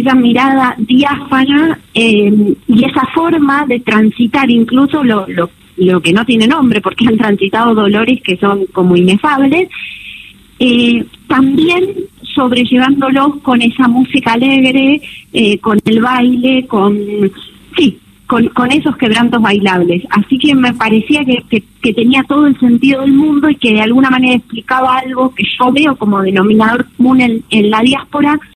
esa mirada diáfana eh, y esa forma de transitar incluso lo, lo, lo que no tiene nombre, porque han transitado dolores que son como inefables, eh, también sobrellevándolos con esa música alegre, eh, con el baile, con, sí, con, con esos quebrantos bailables. Así que me parecía que, que, tenía todo el sentido del mundo y que de alguna manera explicaba algo que yo veo como denominador común en la diáspora,